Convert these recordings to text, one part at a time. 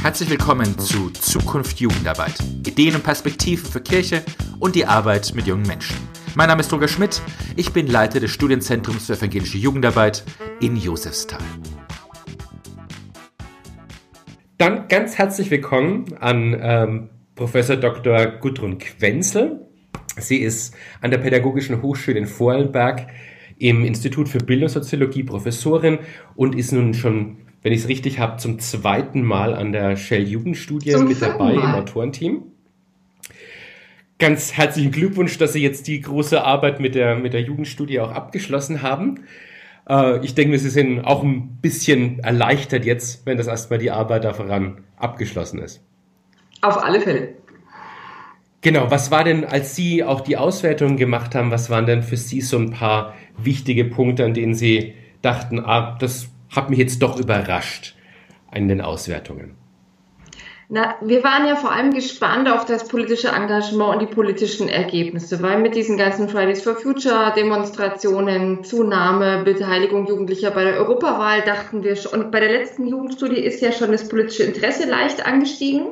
Herzlich willkommen zu Zukunft Jugendarbeit. Ideen und Perspektiven für Kirche und die Arbeit mit jungen Menschen. Mein Name ist Roger Schmidt. Ich bin Leiter des Studienzentrums für evangelische Jugendarbeit in Josefsthal. Dann ganz herzlich willkommen an ähm, Professor Dr. Gudrun Quenzel. Sie ist an der Pädagogischen Hochschule in Vorarlberg im Institut für Bildungssoziologie Professorin und ist nun schon, wenn ich es richtig habe, zum zweiten Mal an der Shell Jugendstudie zum mit dabei Mal. im Autorenteam. Ganz herzlichen Glückwunsch, dass Sie jetzt die große Arbeit mit der, mit der Jugendstudie auch abgeschlossen haben. Äh, ich denke, Sie sind auch ein bisschen erleichtert jetzt, wenn das erstmal die Arbeit da voran abgeschlossen ist. Auf alle Fälle. Genau, was war denn, als Sie auch die Auswertung gemacht haben, was waren denn für Sie so ein paar wichtige Punkte, an denen Sie dachten, ah, das hat mich jetzt doch überrascht in den Auswertungen? Na, wir waren ja vor allem gespannt auf das politische Engagement und die politischen Ergebnisse, weil mit diesen ganzen Fridays for Future Demonstrationen, Zunahme, Beteiligung Jugendlicher bei der Europawahl dachten wir schon, und bei der letzten Jugendstudie ist ja schon das politische Interesse leicht angestiegen.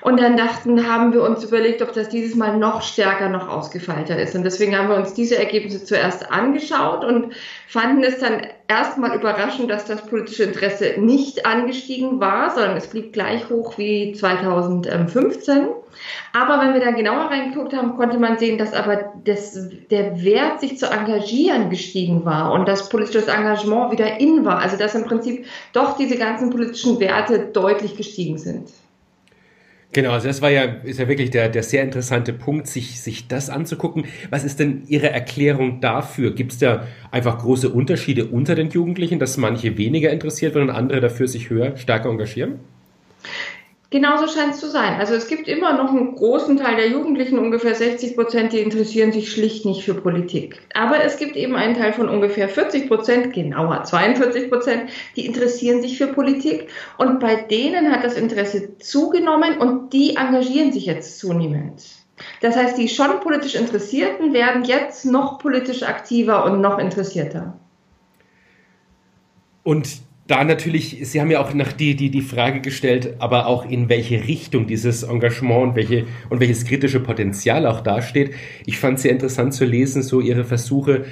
Und dann dachten, haben wir uns überlegt, ob das dieses Mal noch stärker, noch ausgefeilter ist. Und deswegen haben wir uns diese Ergebnisse zuerst angeschaut und fanden es dann erstmal überraschend, dass das politische Interesse nicht angestiegen war, sondern es blieb gleich hoch wie 2015. Aber wenn wir dann genauer reingeguckt haben, konnte man sehen, dass aber das, der Wert, sich zu engagieren, gestiegen war und das politische Engagement wieder in war. Also dass im Prinzip doch diese ganzen politischen Werte deutlich gestiegen sind. Genau, also das war ja, ist ja wirklich der, der sehr interessante Punkt, sich, sich das anzugucken. Was ist denn Ihre Erklärung dafür? Gibt es da einfach große Unterschiede unter den Jugendlichen, dass manche weniger interessiert werden und andere dafür sich höher, stärker engagieren? Genauso scheint es zu sein. Also es gibt immer noch einen großen Teil der Jugendlichen, ungefähr 60 Prozent, die interessieren sich schlicht nicht für Politik. Aber es gibt eben einen Teil von ungefähr 40 Prozent, genauer 42 Prozent, die interessieren sich für Politik. Und bei denen hat das Interesse zugenommen und die engagieren sich jetzt zunehmend. Das heißt, die schon politisch Interessierten werden jetzt noch politisch aktiver und noch interessierter. Und da natürlich, Sie haben ja auch nach die, die, die Frage gestellt, aber auch in welche Richtung dieses Engagement und, welche, und welches kritische Potenzial auch dasteht. Ich fand es sehr interessant zu lesen, so Ihre Versuche,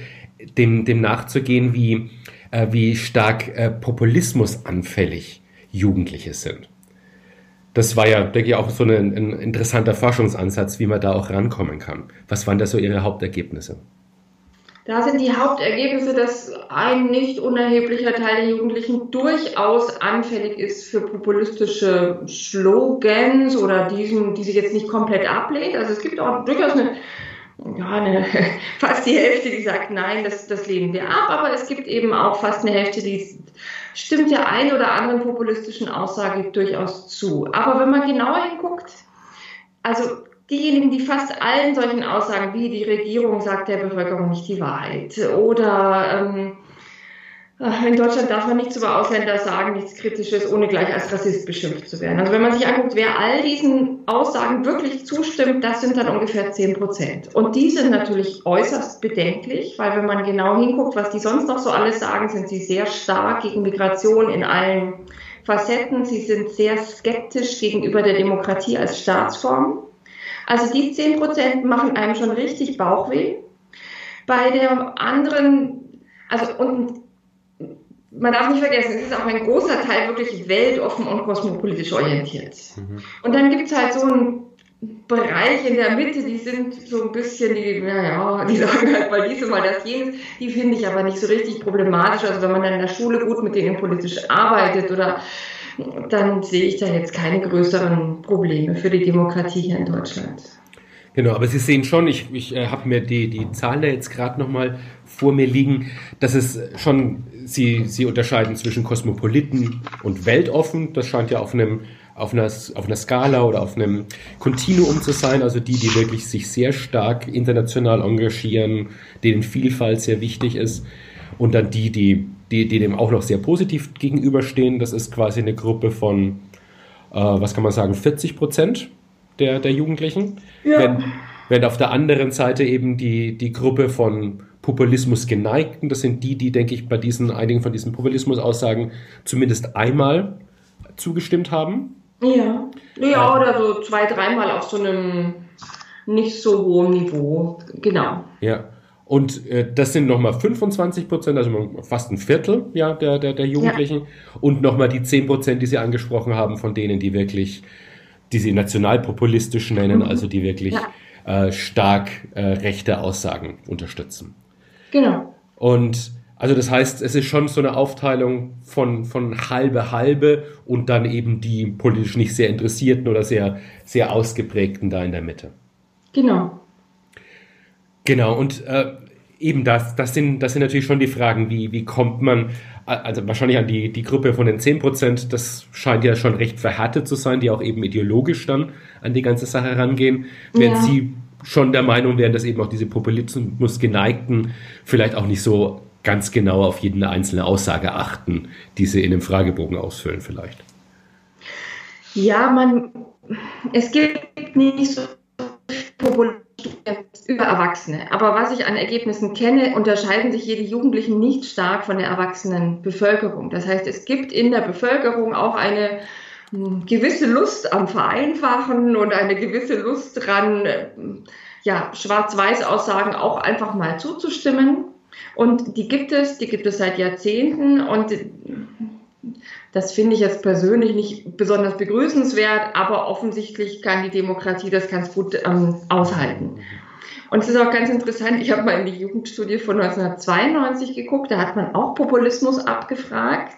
dem, dem nachzugehen, wie, äh, wie stark äh, populismusanfällig Jugendliche sind. Das war ja, denke ich, auch so ein, ein interessanter Forschungsansatz, wie man da auch rankommen kann. Was waren da so Ihre Hauptergebnisse? Da sind die Hauptergebnisse, dass ein nicht unerheblicher Teil der Jugendlichen durchaus anfällig ist für populistische Slogans oder diesen, die sich jetzt nicht komplett ablehnt. Also es gibt auch durchaus eine, ja, eine, fast die Hälfte, die sagt, nein, das, das lehnen wir ab, aber es gibt eben auch fast eine Hälfte, die stimmt der einen oder anderen populistischen Aussage durchaus zu. Aber wenn man genauer hinguckt, also diejenigen, die fast allen solchen Aussagen, wie die Regierung sagt der Bevölkerung nicht die Wahrheit oder ähm, äh, in Deutschland darf man nichts über Ausländer sagen, nichts Kritisches, ohne gleich als Rassist beschimpft zu werden. Also wenn man sich anguckt, wer all diesen Aussagen wirklich zustimmt, das sind dann ungefähr 10 Prozent. Und die sind natürlich äußerst bedenklich, weil wenn man genau hinguckt, was die sonst noch so alles sagen, sind sie sehr stark gegen Migration in allen Facetten. Sie sind sehr skeptisch gegenüber der Demokratie als Staatsform. Also die 10 Prozent machen einem schon richtig Bauchweh. Bei der anderen, also und man darf nicht vergessen, es ist auch ein großer Teil wirklich weltoffen und kosmopolitisch orientiert. Mhm. Und dann gibt es halt so einen Bereich in der Mitte, die sind so ein bisschen, die, naja, die sagen halt mal dies und mal das jenes, die finde ich aber nicht so richtig problematisch. Also wenn man dann in der Schule gut mit denen politisch arbeitet oder dann sehe ich da jetzt keine größeren Probleme für die Demokratie hier in Deutschland. Genau, aber Sie sehen schon, ich, ich äh, habe mir die, die Zahlen da jetzt gerade nochmal vor mir liegen, dass es schon, Sie, Sie unterscheiden zwischen Kosmopoliten und weltoffen. Das scheint ja auf einem auf einer, auf einer Skala oder auf einem Kontinuum zu sein, also die, die wirklich sich sehr stark international engagieren, denen Vielfalt sehr wichtig ist und dann die, die die, die dem auch noch sehr positiv gegenüberstehen. Das ist quasi eine Gruppe von, äh, was kann man sagen, 40 Prozent der, der Jugendlichen. Ja. Wenn, wenn auf der anderen Seite eben die, die Gruppe von Populismus geneigten, das sind die, die, denke ich, bei diesen einigen von diesen Populismus-Aussagen zumindest einmal zugestimmt haben. Ja. Ja, oder so zwei, dreimal auf so einem nicht so hohen Niveau. Genau. Ja. Und äh, das sind nochmal 25 Prozent, also fast ein Viertel ja, der, der, der Jugendlichen. Ja. Und nochmal die 10 Prozent, die Sie angesprochen haben, von denen, die wirklich, die Sie nationalpopulistisch nennen, mhm. also die wirklich ja. äh, stark äh, rechte Aussagen unterstützen. Genau. Und also das heißt, es ist schon so eine Aufteilung von, von halbe halbe und dann eben die politisch nicht sehr interessierten oder sehr, sehr ausgeprägten da in der Mitte. Genau. Genau, und äh, eben das, das sind, das sind natürlich schon die Fragen, wie, wie kommt man, also wahrscheinlich an die, die Gruppe von den 10 Prozent, das scheint ja schon recht verhärtet zu sein, die auch eben ideologisch dann an die ganze Sache rangehen, während ja. Sie schon der Meinung wären, dass eben auch diese Populismus geneigten vielleicht auch nicht so ganz genau auf jede einzelne Aussage achten, die sie in dem Fragebogen ausfüllen vielleicht. Ja, man, es gibt nicht so Populisten über Erwachsene. Aber was ich an Ergebnissen kenne, unterscheiden sich jede Jugendlichen nicht stark von der erwachsenen Bevölkerung. Das heißt, es gibt in der Bevölkerung auch eine hm, gewisse Lust am Vereinfachen und eine gewisse Lust dran, ja, Schwarz-Weiß-Aussagen auch einfach mal zuzustimmen. Und die gibt es, die gibt es seit Jahrzehnten und das finde ich jetzt persönlich nicht besonders begrüßenswert, aber offensichtlich kann die Demokratie das ganz gut ähm, aushalten. Und es ist auch ganz interessant, ich habe mal in die Jugendstudie von 1992 geguckt, da hat man auch Populismus abgefragt.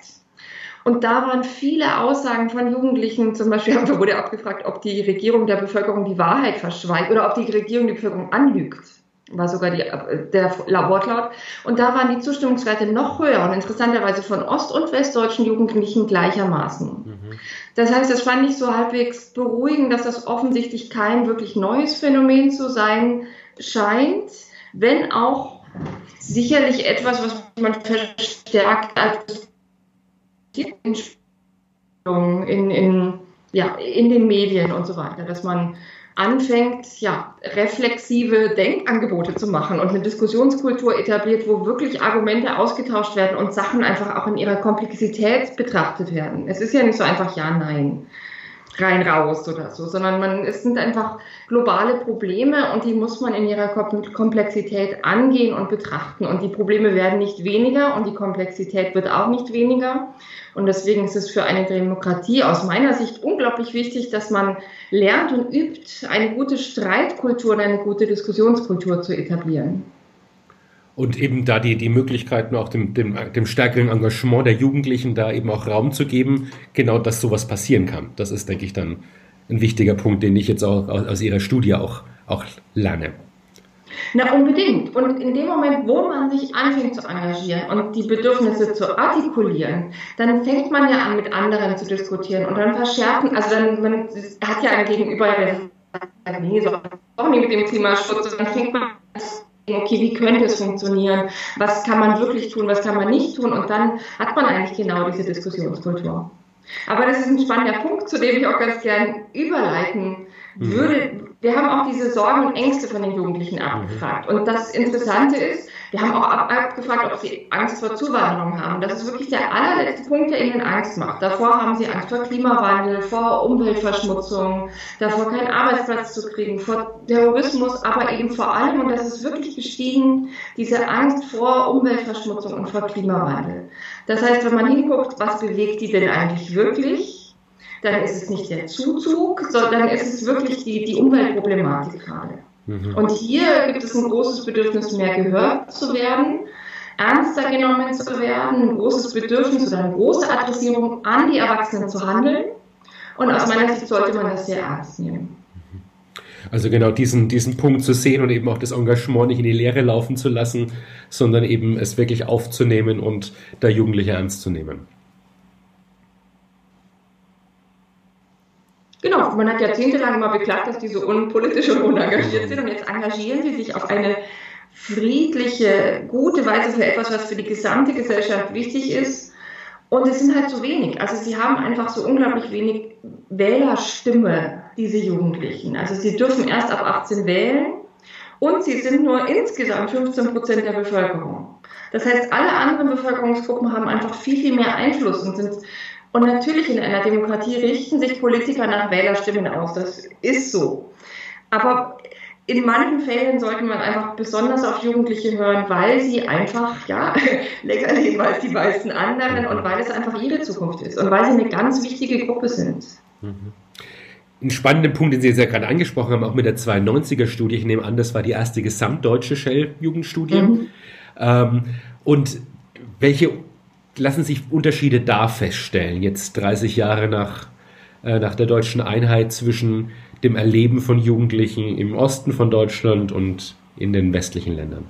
Und da waren viele Aussagen von Jugendlichen, zum Beispiel wurde abgefragt, ob die Regierung der Bevölkerung die Wahrheit verschweigt oder ob die Regierung die Bevölkerung anlügt war sogar die, der Wortlaut. Und da waren die Zustimmungswerte noch höher und interessanterweise von ost- und westdeutschen Jugendlichen gleichermaßen. Mhm. Das heißt, das fand ich so halbwegs beruhigend, dass das offensichtlich kein wirklich neues Phänomen zu sein scheint, wenn auch sicherlich etwas, was man verstärkt als in, in, ja, in den Medien und so weiter, dass man anfängt, ja, reflexive Denkangebote zu machen und eine Diskussionskultur etabliert, wo wirklich Argumente ausgetauscht werden und Sachen einfach auch in ihrer Komplexität betrachtet werden. Es ist ja nicht so einfach Ja, Nein, rein raus oder so, sondern man, es sind einfach globale Probleme und die muss man in ihrer Komplexität angehen und betrachten. Und die Probleme werden nicht weniger und die Komplexität wird auch nicht weniger. Und deswegen ist es für eine Demokratie aus meiner Sicht unglaublich wichtig, dass man lernt und übt, eine gute Streitkultur und eine gute Diskussionskultur zu etablieren. Und eben da die, die Möglichkeiten auch dem, dem, dem stärkeren Engagement der Jugendlichen da eben auch Raum zu geben, genau dass sowas passieren kann. Das ist, denke ich, dann ein wichtiger Punkt, den ich jetzt auch aus Ihrer Studie auch, auch lerne. Na, unbedingt. Und in dem Moment, wo man sich anfängt zu engagieren und die Bedürfnisse zu artikulieren, dann fängt man ja an, mit anderen zu diskutieren und dann verschärfen, also dann man hat ja ein Gegenüber, der sagt, nee, so auch nicht mit dem Klimaschutz, dann fängt man an, okay, wie könnte es funktionieren? Was kann man wirklich tun? Was kann man nicht tun? Und dann hat man eigentlich genau diese Diskussionskultur. Aber das ist ein spannender Punkt, zu dem ich auch ganz gern überleiten mhm. würde. Wir haben auch diese Sorgen und Ängste von den Jugendlichen mhm. abgefragt. Und das Interessante ist, wir haben auch abgefragt, ob sie Angst vor Zuwanderung haben. Das ist wirklich der allerletzte Punkt, der ihnen Angst macht. Davor haben sie Angst vor Klimawandel, vor Umweltverschmutzung, davor keinen Arbeitsplatz zu kriegen, vor Terrorismus, aber eben vor allem, und das ist wirklich gestiegen, diese Angst vor Umweltverschmutzung und vor Klimawandel. Das heißt, wenn man hinguckt, was bewegt die denn eigentlich wirklich, dann ist es nicht der Zuzug, sondern ist es wirklich die, die Umweltproblematik gerade. Mhm. Und hier gibt es ein großes Bedürfnis, mehr gehört zu werden, ernster genommen zu werden, ein großes Bedürfnis oder eine große Adressierung an die Erwachsenen zu handeln. Und aus meiner Sicht sollte man das sehr ernst nehmen. Also genau diesen, diesen Punkt zu sehen und eben auch das Engagement nicht in die Leere laufen zu lassen, sondern eben es wirklich aufzunehmen und da Jugendliche ernst zu nehmen. Genau, man hat jahrzehntelang immer beklagt, dass die so unpolitisch und unengagiert sind und jetzt engagieren sie sich auf eine friedliche, gute Weise für etwas, was für die gesamte Gesellschaft wichtig ist. Und es sind halt so wenig. Also sie haben einfach so unglaublich wenig Wählerstimme, diese Jugendlichen. Also sie dürfen erst ab 18 wählen und sie sind nur insgesamt 15 Prozent der Bevölkerung. Das heißt, alle anderen Bevölkerungsgruppen haben einfach viel, viel mehr Einfluss und sind Und natürlich in einer Demokratie richten sich Politiker nach Wählerstimmen aus. Das ist so. Aber in manchen Fällen sollte man einfach besonders auf Jugendliche hören, weil sie einfach ja, länger leben als die meisten anderen und weil es einfach ihre Zukunft ist und weil sie eine ganz wichtige Gruppe sind. Mhm. Ein spannender Punkt, den Sie jetzt ja gerade angesprochen haben, auch mit der 92er-Studie, ich nehme an, das war die erste gesamtdeutsche Shell-Jugendstudie. Mhm. Ähm, und welche lassen sich Unterschiede da feststellen, jetzt 30 Jahre nach, äh, nach der deutschen Einheit zwischen dem Erleben von Jugendlichen im Osten von Deutschland und in den westlichen Ländern?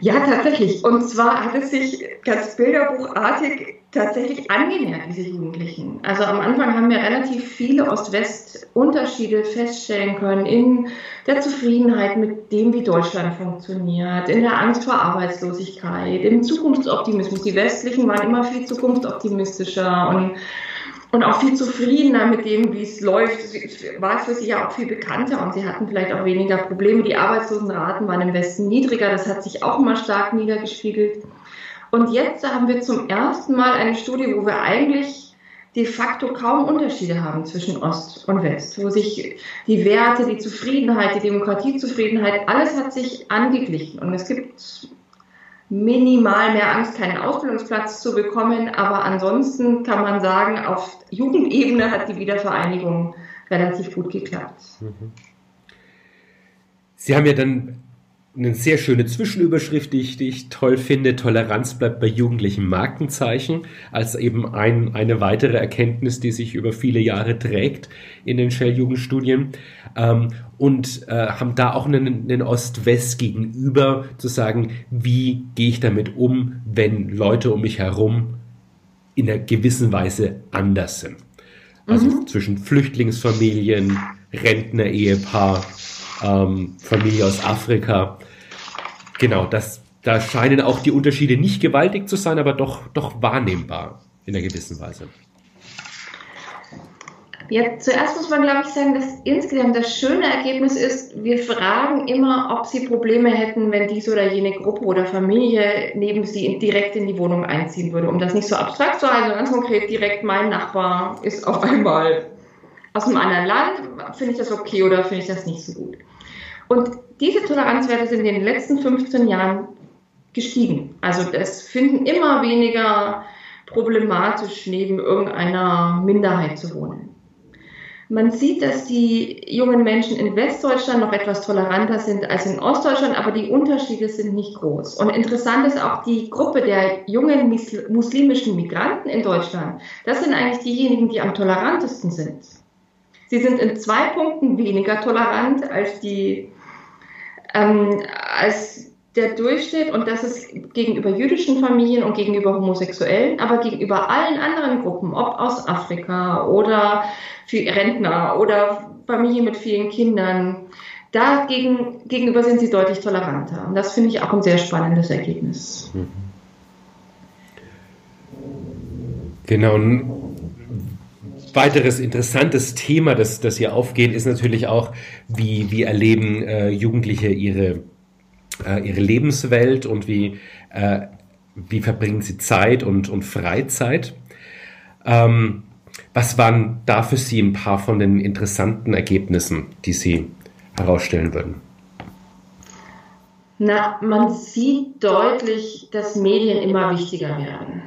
Ja, tatsächlich. Und zwar hat es sich ganz bilderbuchartig tatsächlich angenähert, diese Jugendlichen. Also am Anfang haben wir relativ viele Ost-West-Unterschiede feststellen können in der Zufriedenheit mit dem, wie Deutschland funktioniert, in der Angst vor Arbeitslosigkeit, im Zukunftsoptimismus. Die Westlichen waren immer viel zukunftsoptimistischer und und auch viel zufriedener mit dem, wie es läuft. War es für sie ja auch viel bekannter und sie hatten vielleicht auch weniger Probleme. Die Arbeitslosenraten waren im Westen niedriger, das hat sich auch immer stark niedergespiegelt. Und jetzt haben wir zum ersten Mal eine Studie, wo wir eigentlich de facto kaum Unterschiede haben zwischen Ost und West, wo sich die Werte, die Zufriedenheit, die Demokratiezufriedenheit, alles hat sich angeglichen. Und es gibt minimal mehr Angst, keinen Ausbildungsplatz zu bekommen. Aber ansonsten kann man sagen, auf Jugendebene hat die Wiedervereinigung relativ gut geklappt. Mhm. Sie haben ja dann eine sehr schöne Zwischenüberschrift, die ich, die ich toll finde. Toleranz bleibt bei jugendlichen Markenzeichen, als eben ein, eine weitere Erkenntnis, die sich über viele Jahre trägt in den Shell-Jugendstudien. Ähm, und äh, haben da auch einen, einen Ost-West gegenüber, zu sagen, wie gehe ich damit um, wenn Leute um mich herum in einer gewissen Weise anders sind. Also mhm. zwischen Flüchtlingsfamilien, Rentner-Ehepaar, ähm, Familie aus Afrika. Genau, das, da scheinen auch die Unterschiede nicht gewaltig zu sein, aber doch, doch wahrnehmbar in einer gewissen Weise. Ja, zuerst muss man, glaube ich, sagen, dass insgesamt das schöne Ergebnis ist, wir fragen immer, ob sie Probleme hätten, wenn diese oder jene Gruppe oder Familie neben sie direkt in die Wohnung einziehen würde. Um das nicht so abstrakt zu halten, ganz konkret direkt, mein Nachbar ist auf einmal aus einem anderen Land, finde ich das okay oder finde ich das nicht so gut. Und diese Toleranzwerte sind in den letzten 15 Jahren gestiegen. Also es finden immer weniger problematisch neben irgendeiner Minderheit zu wohnen. Man sieht, dass die jungen Menschen in Westdeutschland noch etwas toleranter sind als in Ostdeutschland, aber die Unterschiede sind nicht groß. Und interessant ist auch die Gruppe der jungen muslimischen Migranten in Deutschland. Das sind eigentlich diejenigen, die am tolerantesten sind. Sie sind in zwei Punkten weniger tolerant als die ähm, als der Durchschnitt, und das ist gegenüber jüdischen Familien und gegenüber Homosexuellen, aber gegenüber allen anderen Gruppen, ob aus Afrika oder Rentner oder Familien mit vielen Kindern, dagegen, gegenüber sind sie deutlich toleranter. Und das finde ich auch ein sehr spannendes Ergebnis. Genau. Weiteres interessantes Thema, das, das hier aufgeht, ist natürlich auch, wie, wie erleben äh, Jugendliche ihre, äh, ihre Lebenswelt und wie, äh, wie verbringen sie Zeit und, und Freizeit. Ähm, was waren da für Sie ein paar von den interessanten Ergebnissen, die Sie herausstellen würden? Na, man sieht deutlich, dass Medien immer wichtiger werden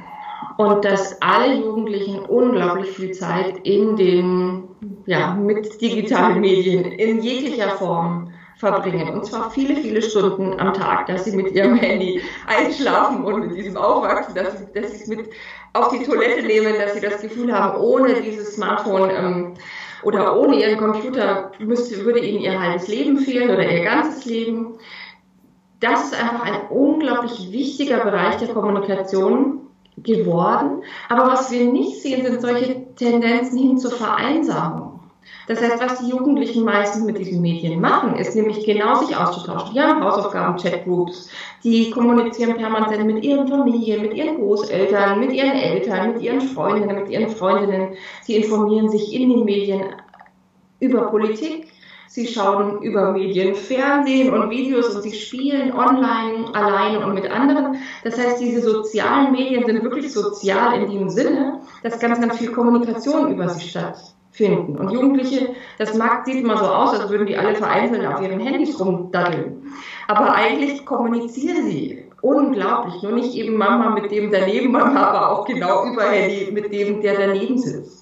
und dass alle Jugendlichen unglaublich viel Zeit in den, ja, mit digitalen Medien in jeglicher Form verbringen. Und zwar viele, viele Stunden am Tag, dass sie mit ihrem Handy einschlafen und mit diesem Aufwachsen, dass sie, dass sie es mit auf die Toilette nehmen, dass sie das Gefühl haben, ohne dieses Smartphone ähm, oder ohne ihren Computer müsste, würde ihnen ihr halbes Leben fehlen oder ihr ganzes Leben. Das ist einfach ein unglaublich wichtiger Bereich der Kommunikation geworden. Aber was wir nicht sehen, sind solche Tendenzen hin zur Vereinsamung. Das heißt, was die Jugendlichen meistens mit diesen Medien machen, ist nämlich genau sich auszutauschen. Die haben Hausaufgaben, Chatgroups, die kommunizieren permanent mit ihren Familien, mit ihren Großeltern, mit ihren Eltern, mit ihren Freundinnen, mit ihren Freundinnen. Sie informieren sich in den Medien über Politik, Sie schauen über Medien, Fernsehen und Videos und sie spielen online, alleine und mit anderen. Das heißt, diese sozialen Medien sind wirklich sozial in dem Sinne, dass ganz, ganz viel Kommunikation über sie stattfinden. Und Jugendliche, das mag, sieht immer so aus, als würden die alle vereinzelt auf ihren Handys rumdaddeln. Aber eigentlich kommunizieren sie unglaublich. Nur nicht eben Mama mit dem daneben, Mama aber auch genau über Handy mit dem, der daneben sitzt.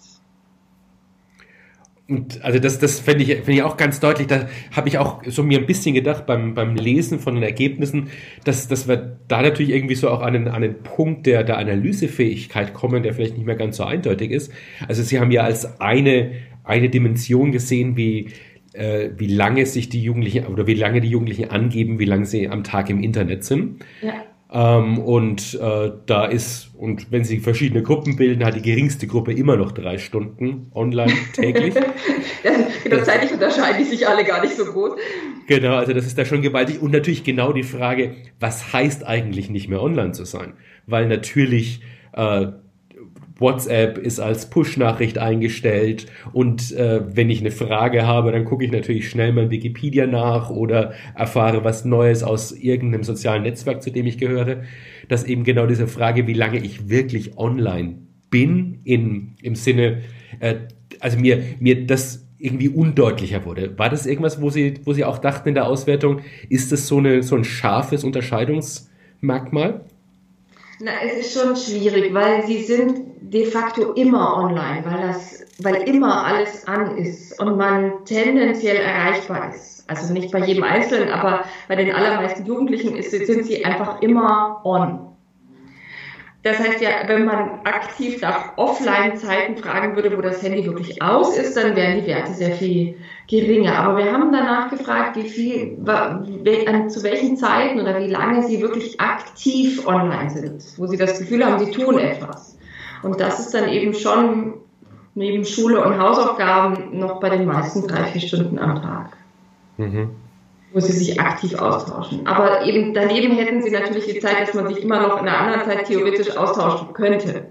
Und also das, das finde ich, find ich auch ganz deutlich. Da habe ich auch so mir ein bisschen gedacht beim, beim Lesen von den Ergebnissen, dass, dass wir da natürlich irgendwie so auch an einen, an einen Punkt der, der Analysefähigkeit kommen, der vielleicht nicht mehr ganz so eindeutig ist. Also Sie haben ja als eine, eine Dimension gesehen, wie, äh, wie lange sich die Jugendlichen oder wie lange die Jugendlichen angeben, wie lange sie am Tag im Internet sind. Ja. Ähm, und äh, da ist, und wenn sie verschiedene Gruppen bilden, hat die geringste Gruppe immer noch drei Stunden online täglich. genau, zeitlich unterscheiden die sich alle gar nicht so groß. Genau, also das ist da schon gewaltig. Und natürlich genau die Frage, was heißt eigentlich nicht mehr online zu sein? Weil natürlich äh, WhatsApp ist als Push-Nachricht eingestellt und äh, wenn ich eine Frage habe, dann gucke ich natürlich schnell mal Wikipedia nach oder erfahre was Neues aus irgendeinem sozialen Netzwerk, zu dem ich gehöre, dass eben genau diese Frage, wie lange ich wirklich online bin, in, im Sinne, äh, also mir, mir das irgendwie undeutlicher wurde. War das irgendwas, wo Sie, wo Sie auch dachten in der Auswertung, ist das so, eine, so ein scharfes Unterscheidungsmerkmal? Na, es ist schon schwierig, weil sie sind de facto immer online, weil das, weil immer alles an ist und man tendenziell erreichbar ist. Also nicht bei jedem Einzelnen, aber bei den allermeisten Jugendlichen ist, sind sie einfach immer on. Das heißt ja, wenn man aktiv nach Offline-Zeiten fragen würde, wo das Handy wirklich aus ist, dann wären die Werte sehr viel geringer. Aber wir haben danach gefragt, wie viel, zu welchen Zeiten oder wie lange sie wirklich aktiv online sind, wo sie das Gefühl haben, sie tun etwas. Und das ist dann eben schon neben Schule und Hausaufgaben noch bei den meisten drei, vier Stunden am Tag. Mhm wo sie sich aktiv austauschen. Aber eben daneben hätten sie natürlich die Zeit, dass man sich immer noch in einer anderen Zeit theoretisch austauschen könnte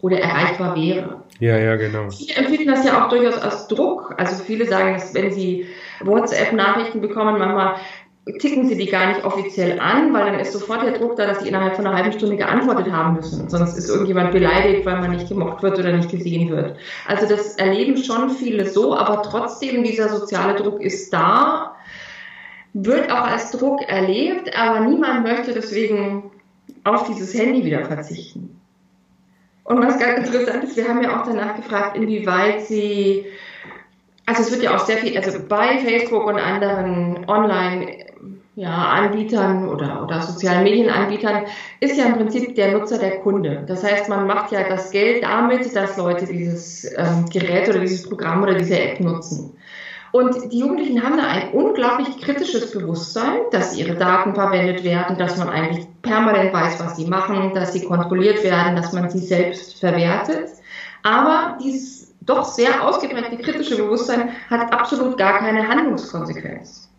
oder erreichbar wäre. Ja, ja, genau. Viele empfinden das ja auch durchaus als Druck. Also viele sagen, dass wenn sie WhatsApp-Nachrichten bekommen, manchmal ticken sie die gar nicht offiziell an, weil dann ist sofort der Druck da, dass sie innerhalb von einer halben Stunde geantwortet haben müssen. Sonst ist irgendjemand beleidigt, weil man nicht gemocht wird oder nicht gesehen wird. Also das erleben schon viele so, aber trotzdem dieser soziale Druck ist da wird auch als Druck erlebt, aber niemand möchte deswegen auf dieses Handy wieder verzichten. Und was ganz interessant ist, wir haben ja auch danach gefragt, inwieweit sie, also es wird ja auch sehr viel, also bei Facebook und anderen Online- ja, oder, oder sozialen Medienanbietern ist ja im Prinzip der Nutzer der Kunde. Das heißt, man macht ja das Geld damit, dass Leute dieses ähm, Gerät oder dieses Programm oder diese App nutzen. Und die Jugendlichen haben da ein unglaublich kritisches Bewusstsein, dass ihre Daten verwendet werden, dass man eigentlich permanent weiß, was sie machen, dass sie kontrolliert werden, dass man sie selbst verwertet. Aber dieses doch sehr ausgeprägte kritische Bewusstsein hat absolut gar keine Handlungskonsequenz.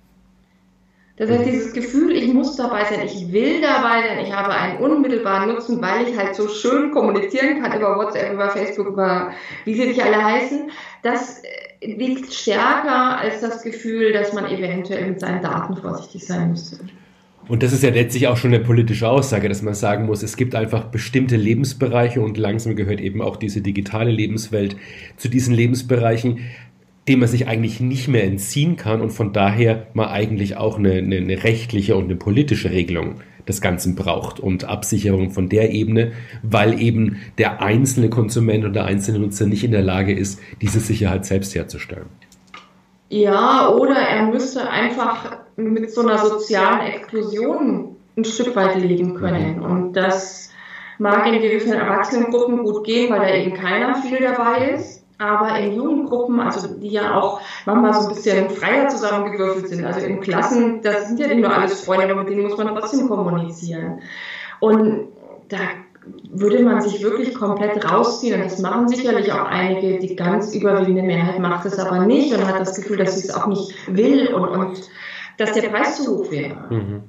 Das heißt, dieses Gefühl, ich muss dabei sein, ich will dabei sein, ich habe einen unmittelbaren Nutzen, weil ich halt so schön kommunizieren kann über WhatsApp, über Facebook, über wie sie nicht alle heißen, das wiegt stärker als das Gefühl, dass man eventuell mit seinen Daten vorsichtig sein müsste. Und das ist ja letztlich auch schon eine politische Aussage, dass man sagen muss, es gibt einfach bestimmte Lebensbereiche und langsam gehört eben auch diese digitale Lebenswelt zu diesen Lebensbereichen, dem man sich eigentlich nicht mehr entziehen kann und von daher man eigentlich auch eine, eine, eine rechtliche und eine politische Regelung des Ganzen braucht und Absicherung von der Ebene, weil eben der einzelne Konsument und der einzelne Nutzer nicht in der Lage ist, diese Sicherheit selbst herzustellen. Ja, oder er müsste einfach mit so einer sozialen Explosion ein Stück weit leben können. Und das mag in gewissen Erwachsenengruppen gut gehen, weil da eben keiner viel dabei ist. Aber in Jugendgruppen, also die ja auch manchmal so ein bisschen freier zusammengewürfelt sind, also in Klassen, das sind ja nicht nur alles Freunde, aber mit denen muss man trotzdem kommunizieren. Und da würde man sich wirklich komplett rausziehen. Und das machen sicherlich auch einige, die ganz überwiegende Mehrheit macht es aber nicht und hat das Gefühl, dass sie es auch nicht will und, und dass der Preis zu hoch wäre. Mhm.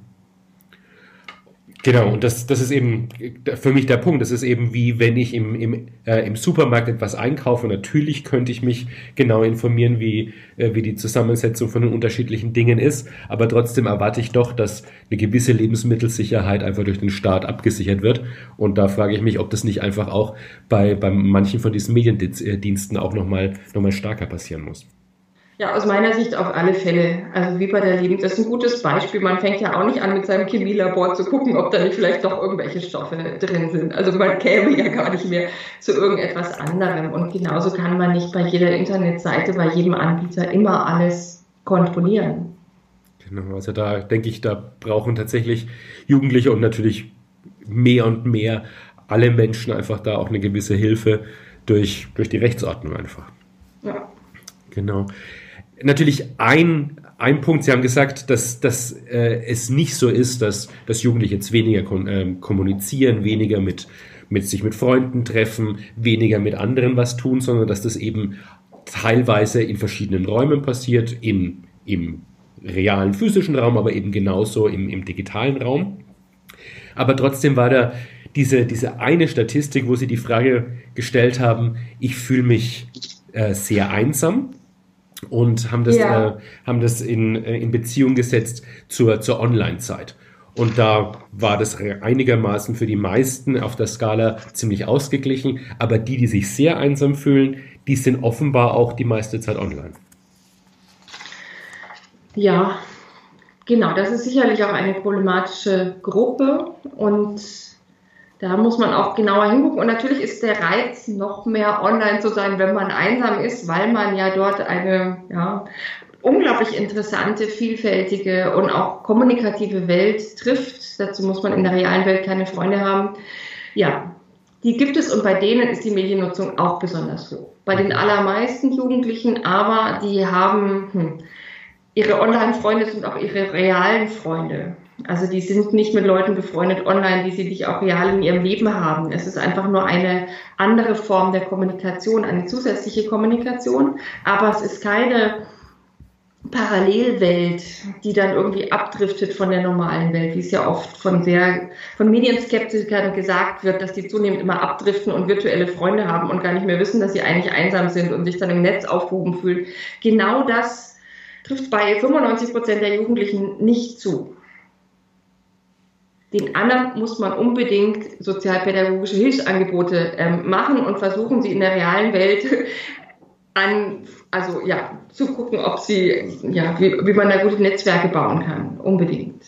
Genau, und das, das ist eben für mich der Punkt. Das ist eben wie wenn ich im, im, äh, im Supermarkt etwas einkaufe. Natürlich könnte ich mich genau informieren, wie, äh, wie die Zusammensetzung von den unterschiedlichen Dingen ist, aber trotzdem erwarte ich doch, dass eine gewisse Lebensmittelsicherheit einfach durch den Staat abgesichert wird. Und da frage ich mich, ob das nicht einfach auch bei, bei manchen von diesen Mediendiensten auch nochmal noch mal stärker passieren muss. Ja, aus meiner Sicht auf alle Fälle. Also wie bei der Lebens, das ist ein gutes Beispiel. Man fängt ja auch nicht an, mit seinem Chemielabor zu gucken, ob da nicht vielleicht doch irgendwelche Stoffe drin sind. Also man käme ja gar nicht mehr zu irgendetwas anderem. Und genauso kann man nicht bei jeder Internetseite, bei jedem Anbieter immer alles kontrollieren. Genau, also da denke ich, da brauchen tatsächlich Jugendliche und natürlich mehr und mehr alle Menschen einfach da auch eine gewisse Hilfe durch, durch die Rechtsordnung einfach. Ja. Genau natürlich ein, ein Punkt, Sie haben gesagt, dass, dass äh, es nicht so ist, dass, dass Jugendliche jetzt weniger kon äh, kommunizieren, weniger mit, mit sich mit Freunden treffen, weniger mit anderen was tun, sondern dass das eben teilweise in verschiedenen Räumen passiert, im, im realen physischen Raum, aber eben genauso im, im digitalen Raum. Aber trotzdem war da diese, diese eine Statistik, wo Sie die Frage gestellt haben, ich fühle mich äh, sehr einsam und haben das, ja. äh, haben das in, äh, in Beziehung gesetzt zur, zur Online-Zeit. Und da war das einigermaßen für die meisten auf der Skala ziemlich ausgeglichen. Aber die, die sich sehr einsam fühlen, die sind offenbar auch die meiste Zeit online. Ja, genau. Das ist sicherlich auch eine problematische Gruppe. Und da muss man auch genauer hingucken. Und natürlich ist der Reiz, noch mehr online zu sein, wenn man einsam ist, weil man ja dort eine ja, unglaublich interessante, vielfältige und auch kommunikative Welt trifft. Dazu muss man in der realen Welt keine Freunde haben. Ja, die gibt es und bei denen ist die Mediennutzung auch besonders hoch. Bei den allermeisten Jugendlichen aber, die haben hm, ihre Online-Freunde sind auch ihre realen Freunde. Also die sind nicht mit Leuten befreundet online, die sie nicht auch real in ihrem Leben haben. Es ist einfach nur eine andere Form der Kommunikation, eine zusätzliche Kommunikation, aber es ist keine Parallelwelt, die dann irgendwie abdriftet von der normalen Welt, wie es ja oft von sehr, von Medienskeptikern gesagt wird, dass die zunehmend immer abdriften und virtuelle Freunde haben und gar nicht mehr wissen, dass sie eigentlich einsam sind und sich dann im Netz aufgehoben fühlen. Genau das trifft bei 95 Prozent der Jugendlichen nicht zu. Den anderen muss man unbedingt sozialpädagogische Hilfsangebote ähm, machen und versuchen, sie in der realen Welt an, also ja, zu gucken, ob sie, ja, wie, wie man da gute Netzwerke bauen kann. Unbedingt.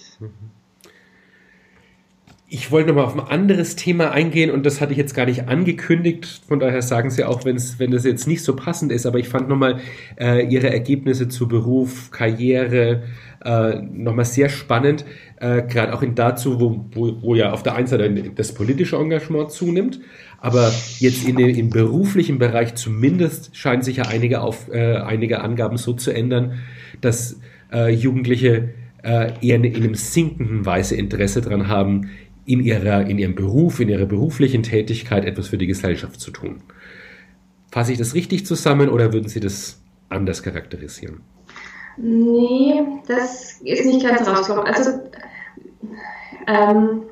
Ich wollte nochmal auf ein anderes Thema eingehen und das hatte ich jetzt gar nicht angekündigt. Von daher sagen Sie auch, wenn es, wenn das jetzt nicht so passend ist, aber ich fand nochmal äh, Ihre Ergebnisse zu Beruf, Karriere äh, nochmal sehr spannend. Äh, gerade auch in dazu, wo, wo, wo ja auf der einen Seite das politische Engagement zunimmt, aber jetzt in dem, im beruflichen Bereich zumindest scheinen sich ja einige, auf, äh, einige Angaben so zu ändern, dass äh, Jugendliche äh, eher in, in einem sinkenden Weise Interesse daran haben, in, ihrer, in ihrem Beruf, in ihrer beruflichen Tätigkeit etwas für die Gesellschaft zu tun. Fasse ich das richtig zusammen oder würden Sie das anders charakterisieren? Nee, das ist nicht ganz rausgekommen. Also ähm,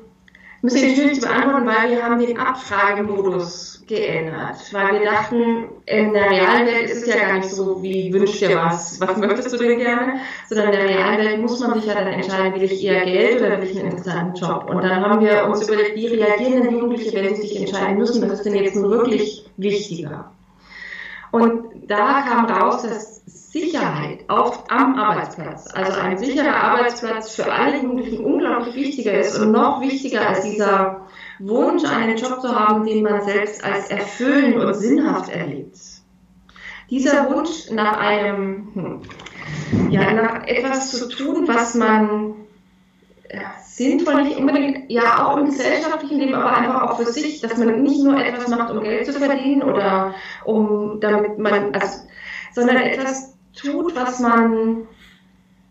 muss ich natürlich beantworten, weil wir haben den Abfragemodus geändert. Weil wir dachten, in der realen Welt ist es ja gar nicht so, wie wünscht dir was, was möchtest du denn gerne, sondern in der realen Welt muss man sich ja dann entscheiden, will ich eher Geld oder will ich einen interessanten Job. Und dann haben wir uns überlegt, wie reagieren denn Jugendliche, wenn sie sich entscheiden müssen, was ist denn jetzt wirklich wichtiger? Und da kam raus, dass Sicherheit auf, am Arbeitsplatz, also ein sicherer Arbeitsplatz für alle Jugendlichen unglaublich wichtiger ist und noch wichtiger als dieser Wunsch, einen Job zu haben, den man selbst als erfüllend und sinnhaft erlebt. Dieser Wunsch nach einem, hm, ja, nach etwas zu tun, was man ja, sinnvoll, nicht unbedingt, ja, auch im gesellschaftlichen Leben, aber einfach auch für sich, dass man nicht nur etwas macht, um Geld zu verdienen oder um, damit man, also, sondern etwas tut, was man,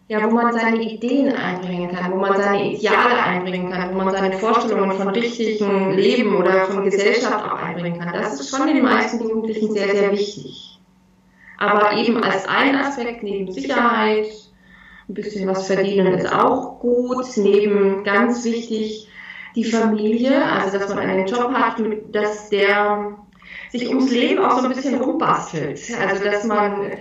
ja, wo man seine Ideen einbringen kann, wo man seine Ideale einbringen kann, wo man seine Vorstellungen von richtigem Leben oder von Gesellschaft auch einbringen kann. Das ist schon den meisten Jugendlichen sehr, sehr wichtig. Aber eben als ein Aspekt neben Sicherheit, ein bisschen was verdienen ist auch gut, neben ganz wichtig, die Familie, also dass man einen Job hat, dass der sich ums Leben auch so ein bisschen rumbastelt. Also dass man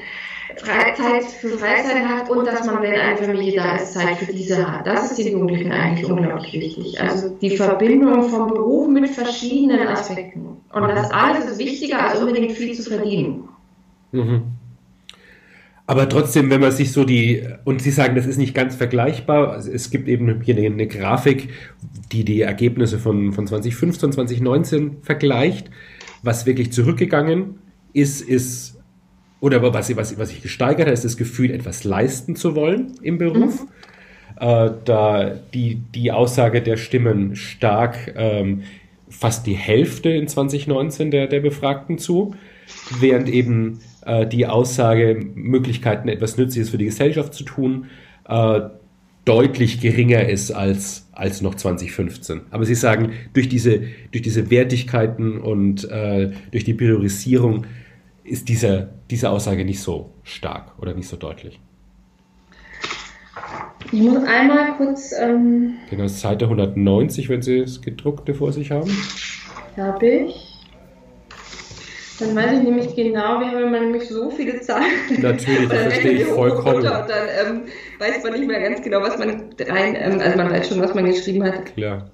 Freizeit für Freizeit hat und dass man, wenn eine Familie da ist, Zeit für diese hat. Das ist den Jugendlichen eigentlich unglaublich wichtig. Also die Verbindung vom Beruf mit verschiedenen Aspekten. Und das alles ist wichtiger, als unbedingt viel zu verdienen. Mhm. Aber trotzdem, wenn man sich so die, und Sie sagen, das ist nicht ganz vergleichbar, es gibt eben hier eine, eine Grafik, die die Ergebnisse von, von 2015, 2019 vergleicht. Was wirklich zurückgegangen ist, ist oder was, was, was sich gesteigert hat, ist das Gefühl, etwas leisten zu wollen im Beruf. Mhm. Äh, da die, die Aussage der Stimmen stark ähm, fast die Hälfte in 2019 der, der Befragten zu, während eben äh, die Aussage, Möglichkeiten, etwas Nützliches für die Gesellschaft zu tun, äh, deutlich geringer ist als, als noch 2015. Aber Sie sagen, durch diese, durch diese Wertigkeiten und äh, durch die Priorisierung ist diese, diese Aussage nicht so stark oder nicht so deutlich. Ich muss einmal kurz. Ähm, genau, Seite 190, wenn Sie das gedruckte vor sich haben. Habe ich. Dann weiß ich nämlich genau, wir haben immer nämlich so viele Zahlen. Natürlich, das verstehe ich vollkommen. Und dann ähm, weiß man nicht mehr ganz genau, was man rein, ähm, also man weiß schon, was man geschrieben hat. Klar.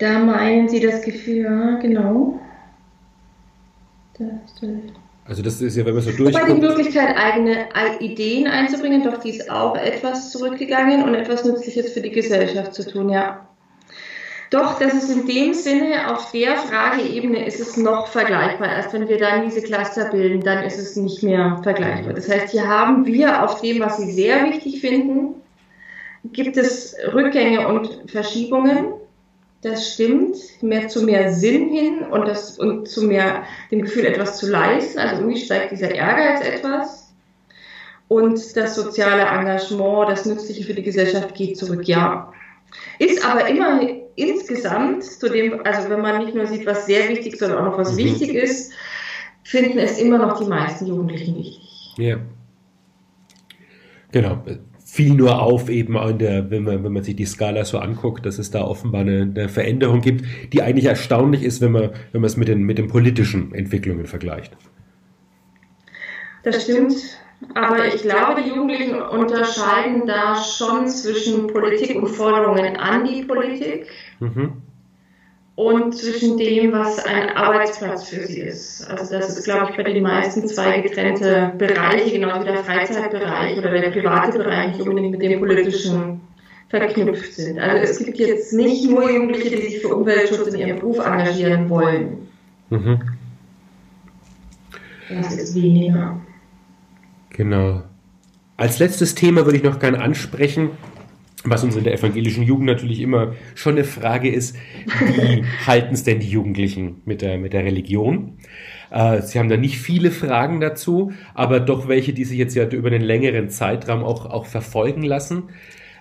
Da meinen Sie das Gefühl, ja, genau. Also das ist ja, wenn man so durchguckt... Wobei die Möglichkeit, eigene Ideen einzubringen, doch die ist auch etwas zurückgegangen und etwas Nützliches für die Gesellschaft zu tun, ja. Doch, das ist in dem Sinne, auf der Frageebene ist es noch vergleichbar. Erst wenn wir dann diese Cluster bilden, dann ist es nicht mehr vergleichbar. Das heißt, hier haben wir auf dem, was Sie sehr wichtig finden, gibt es Rückgänge und Verschiebungen. Das stimmt, mehr zu mehr Sinn hin und, das, und zu mehr dem Gefühl, etwas zu leisten. Also irgendwie steigt dieser Ehrgeiz etwas. Und das soziale Engagement, das Nützliche für die Gesellschaft geht zurück, ja. Ist aber immer insgesamt zu dem, also wenn man nicht nur sieht, was sehr wichtig, sondern auch noch was mhm. wichtig ist, finden es immer noch die meisten Jugendlichen wichtig. Ja. Genau fiel nur auf, eben in der, wenn man, wenn man sich die Skala so anguckt, dass es da offenbar eine, eine Veränderung gibt, die eigentlich erstaunlich ist, wenn man, wenn man es mit den, mit den politischen Entwicklungen vergleicht. Das stimmt. Aber ich glaube, die Jugendlichen unterscheiden da schon zwischen Politik und Forderungen an die Politik. Mhm und zwischen dem, was ein Arbeitsplatz für sie ist. Also das ist, glaube ich, bei den meisten zwei getrennte Bereiche, genauso wie der Freizeitbereich oder der private Bereich, nicht unbedingt mit dem politischen verknüpft sind. Also es gibt jetzt nicht nur Jugendliche, die sich für Umweltschutz in ihrem Beruf engagieren wollen. Mhm. Das ist weniger. Genau. Als letztes Thema würde ich noch gerne ansprechen, was uns in der evangelischen Jugend natürlich immer schon eine Frage ist, wie halten es denn die Jugendlichen mit der, mit der Religion? Äh, sie haben da nicht viele Fragen dazu, aber doch welche, die sich jetzt ja über einen längeren Zeitraum auch, auch verfolgen lassen.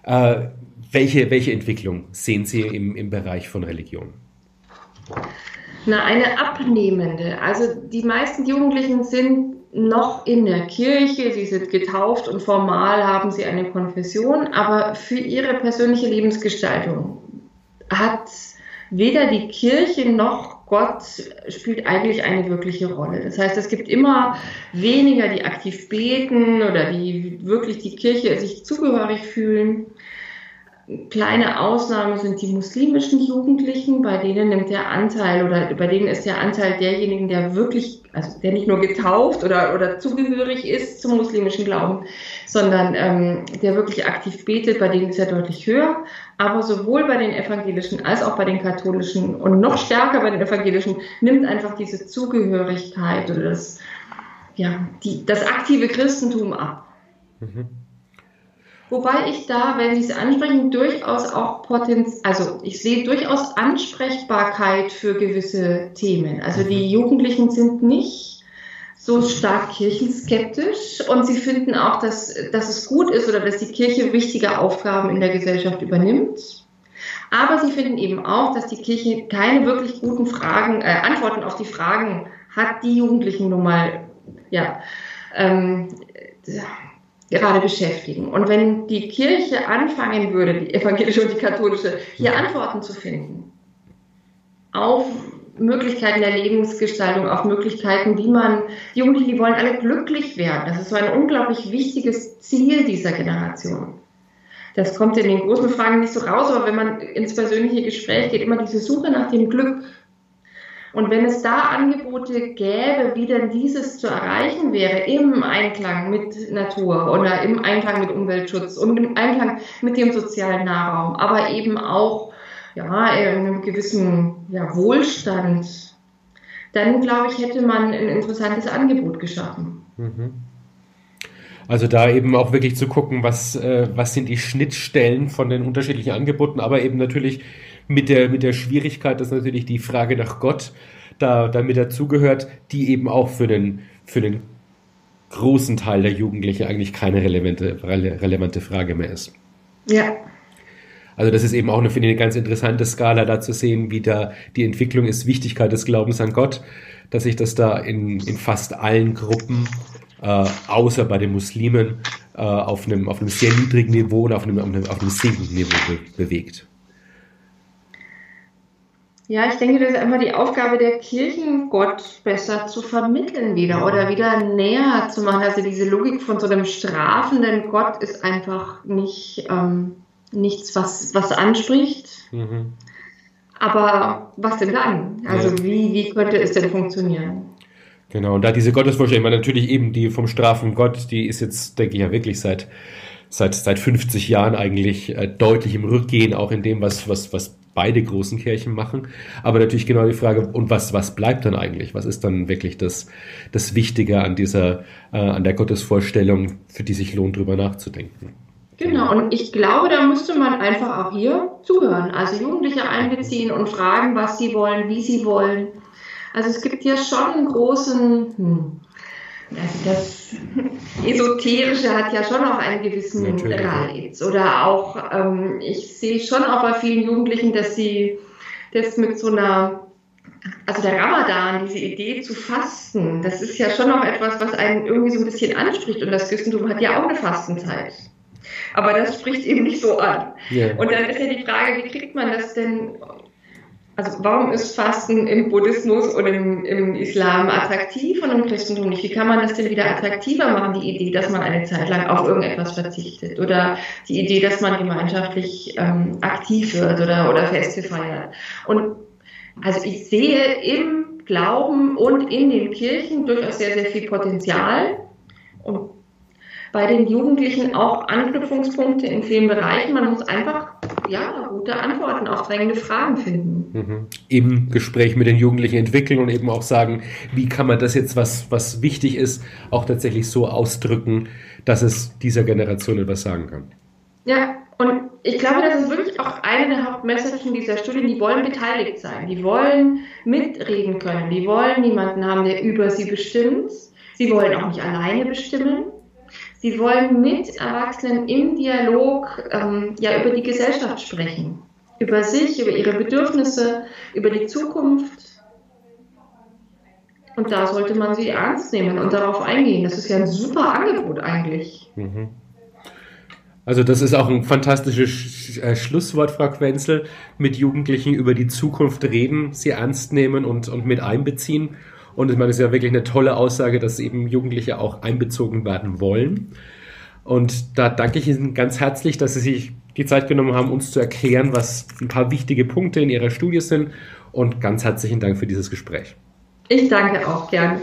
Äh, welche, welche Entwicklung sehen Sie im, im Bereich von Religion? Na, eine abnehmende. Also die meisten Jugendlichen sind noch in der Kirche, sie sind getauft und formal haben sie eine Konfession, aber für ihre persönliche Lebensgestaltung hat weder die Kirche noch Gott spielt eigentlich eine wirkliche Rolle. Das heißt, es gibt immer weniger, die aktiv beten oder die wirklich die Kirche sich zugehörig fühlen. Kleine Ausnahme sind die muslimischen Jugendlichen, bei denen nimmt der Anteil oder bei denen ist der Anteil derjenigen, der wirklich, also der nicht nur getauft oder, oder zugehörig ist zum muslimischen Glauben, sondern ähm, der wirklich aktiv betet, bei denen ist er deutlich höher. Aber sowohl bei den evangelischen als auch bei den katholischen und noch stärker bei den evangelischen nimmt einfach diese Zugehörigkeit oder das, ja, die, das aktive Christentum ab. Mhm. Wobei ich da, wenn Sie es ansprechen, durchaus auch Potenzial, also ich sehe durchaus Ansprechbarkeit für gewisse Themen. Also die mhm. Jugendlichen sind nicht so stark kirchenskeptisch und sie finden auch, dass, dass es gut ist oder dass die Kirche wichtige Aufgaben in der Gesellschaft übernimmt. Aber sie finden eben auch, dass die Kirche keine wirklich guten Fragen, äh, Antworten auf die Fragen hat, die Jugendlichen nun mal, ja, ähm, gerade beschäftigen. Und wenn die Kirche anfangen würde, die evangelische und die katholische, hier Antworten zu finden auf Möglichkeiten der Lebensgestaltung, auf Möglichkeiten, wie man, die Jugendlichen, die wollen alle glücklich werden. Das ist so ein unglaublich wichtiges Ziel dieser Generation. Das kommt in den großen Fragen nicht so raus, aber wenn man ins persönliche Gespräch geht, immer diese Suche nach dem Glück. Und wenn es da Angebote gäbe, wie denn dieses zu erreichen wäre, im Einklang mit Natur oder im Einklang mit Umweltschutz und im Einklang mit dem sozialen Nahraum, aber eben auch ja, in einem gewissen ja, Wohlstand, dann glaube ich, hätte man ein interessantes Angebot geschaffen. Mhm. Also da eben auch wirklich zu gucken, was, äh, was sind die Schnittstellen von den unterschiedlichen Angeboten, aber eben natürlich mit der, mit der Schwierigkeit, dass natürlich die Frage nach Gott da, da mit dazugehört, die eben auch für den, für den großen Teil der Jugendlichen eigentlich keine relevante, relevante Frage mehr ist. Ja. Also das ist eben auch eine, finde ich, eine ganz interessante Skala da zu sehen, wie da die Entwicklung ist, Wichtigkeit des Glaubens an Gott, dass sich das da in, in fast allen Gruppen, äh, außer bei den Muslimen, äh, auf, einem, auf einem sehr niedrigen Niveau oder auf einem, auf einem, auf einem sinkenden Niveau be bewegt. Ja, ich denke, das ist einfach die Aufgabe der Kirchen, Gott besser zu vermitteln wieder oder wieder näher zu machen. Also diese Logik von so einem strafenden Gott ist einfach nicht ähm, nichts, was, was anspricht. Mhm. Aber was denn dann? Also ja. wie, wie könnte es denn funktionieren? Genau, und da diese Gottesvorstellung, weil natürlich eben die vom Strafen Gott, die ist jetzt, denke ich, ja wirklich seit, seit, seit 50 Jahren eigentlich äh, deutlich im Rückgehen, auch in dem, was, was, was beide großen Kirchen machen. Aber natürlich genau die Frage, und was, was bleibt dann eigentlich? Was ist dann wirklich das, das Wichtige an dieser, äh, an der Gottesvorstellung, für die sich lohnt, drüber nachzudenken? Genau, und ich glaube, da müsste man einfach auch hier zuhören, also Jugendliche einbeziehen und fragen, was sie wollen, wie sie wollen. Also es gibt ja schon einen großen, hm, also das Esoterische hat ja schon auch einen gewissen Natürlich. Reiz. Oder auch, ähm, ich sehe schon auch bei vielen Jugendlichen, dass sie das mit so einer, also der Ramadan, diese Idee zu fasten, das ist ja schon auch etwas, was einen irgendwie so ein bisschen anspricht. Und das Christentum hat ja auch eine Fastenzeit. Aber das spricht eben nicht so an. Yeah. Und dann ist ja die Frage, wie kriegt man das denn also warum ist Fasten im Buddhismus oder im, im, Islam attraktiv und im Christentum nicht? Wie kann man das denn wieder attraktiver machen, die Idee, dass man eine Zeit lang auf irgendetwas verzichtet? Oder die Idee, dass man gemeinschaftlich ähm, aktiv wird oder, oder Feste feiert? Und also ich sehe im Glauben und in den Kirchen durchaus sehr, sehr viel Potenzial. Und bei den Jugendlichen auch Anknüpfungspunkte in vielen Bereichen. Man muss einfach ja, gute Antworten auf drängende Fragen finden. Mhm. Im Gespräch mit den Jugendlichen entwickeln und eben auch sagen, wie kann man das jetzt, was, was wichtig ist, auch tatsächlich so ausdrücken, dass es dieser Generation etwas sagen kann. Ja, und ich glaube, das ist wirklich auch eine der Hauptmessagen dieser Studie. Die wollen beteiligt sein, die wollen mitreden können, die wollen niemanden haben, der über sie bestimmt. Sie wollen auch nicht alleine bestimmen. Sie wollen mit Erwachsenen im Dialog ähm, ja über die Gesellschaft sprechen, über sich, über ihre Bedürfnisse, über die Zukunft. Und da sollte man sie ernst nehmen und darauf eingehen. Das ist ja ein super Angebot eigentlich. Mhm. Also das ist auch ein fantastisches äh, Schlusswort, Frau Quenzel, mit Jugendlichen über die Zukunft reden, sie ernst nehmen und, und mit einbeziehen. Und ich meine, es ist ja wirklich eine tolle Aussage, dass eben Jugendliche auch einbezogen werden wollen. Und da danke ich Ihnen ganz herzlich, dass Sie sich die Zeit genommen haben, uns zu erklären, was ein paar wichtige Punkte in Ihrer Studie sind. Und ganz herzlichen Dank für dieses Gespräch. Ich danke auch gern.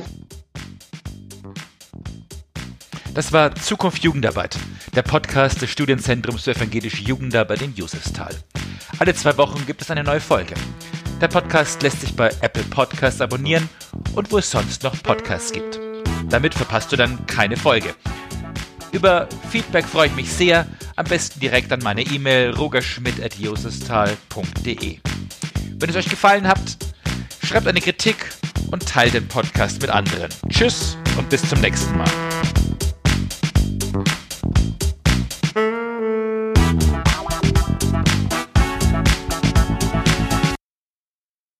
Das war Zukunft Jugendarbeit, der Podcast des Studienzentrums für evangelische Jugendarbeit in Josefsthal. Alle zwei Wochen gibt es eine neue Folge. Der Podcast lässt sich bei Apple Podcasts abonnieren und wo es sonst noch Podcasts gibt. Damit verpasst du dann keine Folge. Über Feedback freue ich mich sehr, am besten direkt an meine E-Mail rogerschmidt.josestal.de. Wenn es euch gefallen hat, schreibt eine Kritik und teilt den Podcast mit anderen. Tschüss und bis zum nächsten Mal.